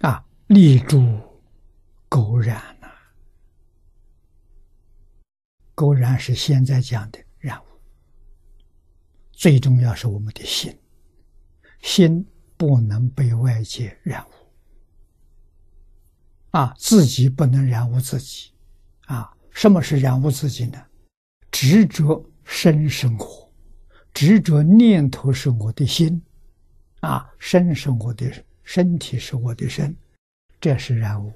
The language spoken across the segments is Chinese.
啊，立柱勾染呐，勾染是现在讲的染污，最重要是我们的心，心不能被外界染污，啊，自己不能染污自己，啊，什么是染污自己呢？执着身生活，执着念头是我的心，啊，身是我的。身体是我的身，这是染污。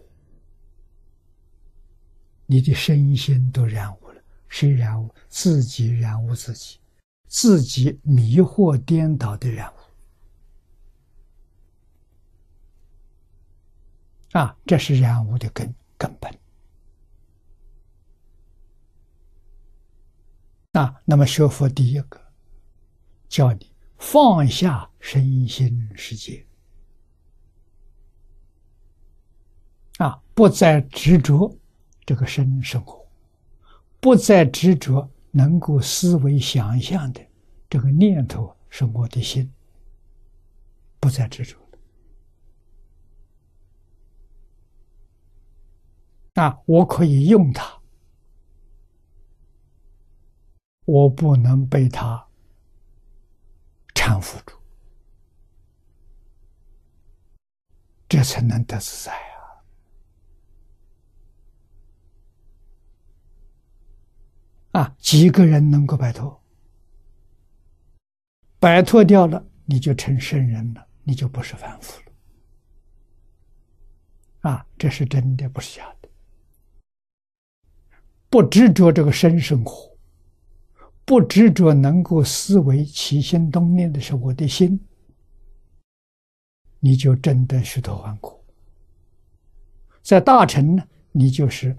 你的身心都染污了，谁染污？自己染污自己，自己迷惑颠倒的染污。啊，这是染污的根根本。啊，那么学佛第一个，叫你放下身心世界。啊，不再执着这个生生活，不再执着能够思维想象的这个念头是我的心，不再执着了。啊，我可以用它，我不能被它搀扶住，这才能得自在。几个人能够摆脱？摆脱掉了，你就成圣人了，你就不是凡夫了。啊，这是真的，不是假的。不执着这个生生活，不执着能够思维起心动念的是我的心，你就真的虚脱万苦。在大成呢，你就是。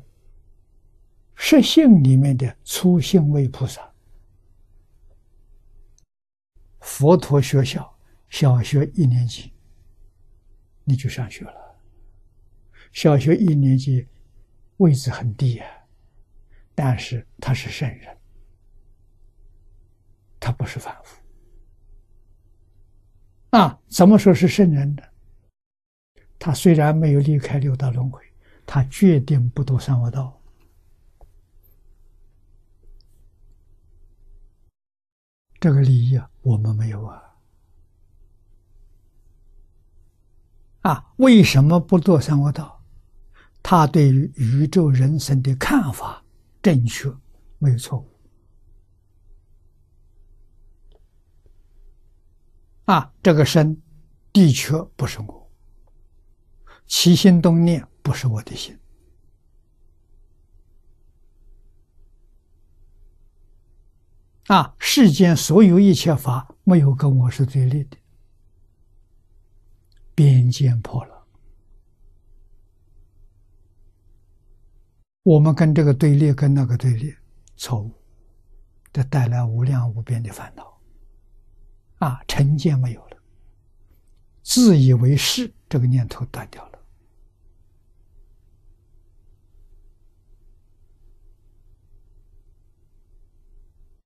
实性里面的初性位菩萨，佛陀学校小学一年级，你就上学了。小学一年级位置很低啊，但是他是圣人，他不是凡夫。啊，怎么说是圣人呢？他虽然没有离开六道轮回，他决定不读三恶道。这个利益啊，我们没有啊！啊，为什么不做三恶道？他对于宇宙人生的看法正确，没有错误。啊，这个身的确不是我，起心动念不是我的心。啊！世间所有一切法，没有跟我是对立的。边界破了，我们跟这个对立，跟那个对立，错误，这带来无量无边的烦恼。啊，成见没有了，自以为是这个念头断掉了。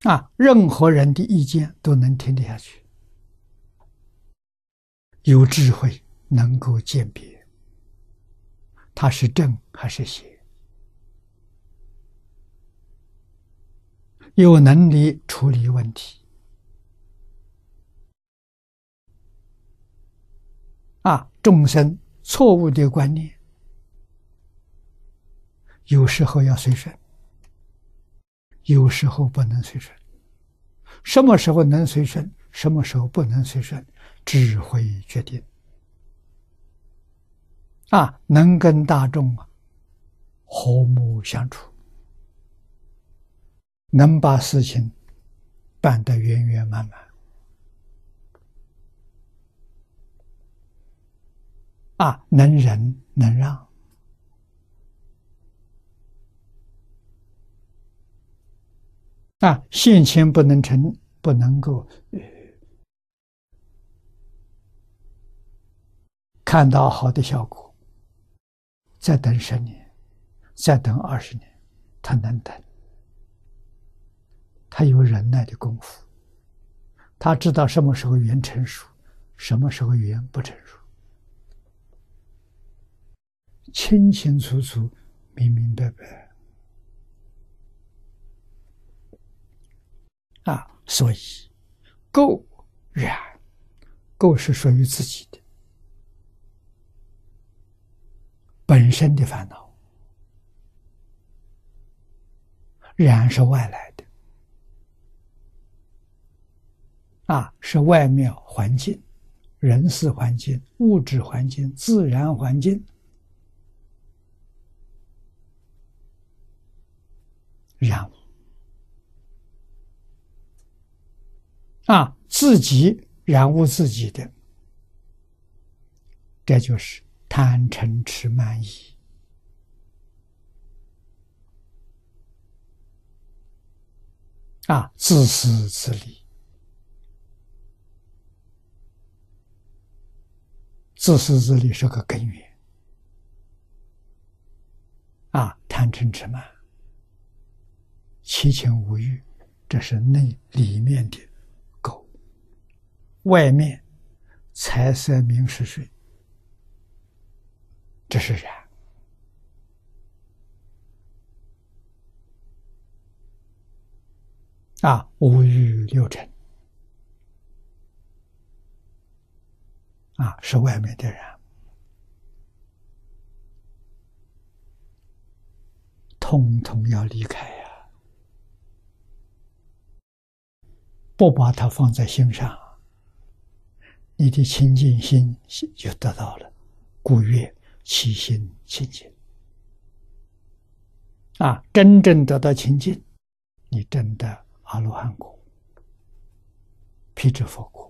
啊，任何人的意见都能听得下去，有智慧能够鉴别，他是正还是邪，有能力处理问题。啊，众生错误的观念，有时候要随顺。有时候不能随顺，什么时候能随顺，什么时候不能随顺，智慧决定。啊，能跟大众啊和睦相处，能把事情办得圆圆满满。啊，能忍能让。啊，现前不能成，不能够呃看到好的效果，再等十年，再等二十年，他能等，他有忍耐的功夫，他知道什么时候缘成熟，什么时候缘不成熟。清清楚楚、明明白白啊！所以，垢染，垢是属于自己的本身的烦恼，染是外来的啊，是外面环境。人事环境、物质环境、自然环境，染污啊，自己染污自己的，这就是贪嗔痴慢疑。啊，自私自利。自私自利是个根源，啊，贪嗔痴慢、七情五欲，这是内里面的；外面财色名食睡，这是染。啊，五欲六尘。啊，是外面的人，通通要离开呀！不把它放在心上，你的清净心就得到了，故曰其心清净。啊，真正得到清净，你真的阿罗汉果，辟支佛果。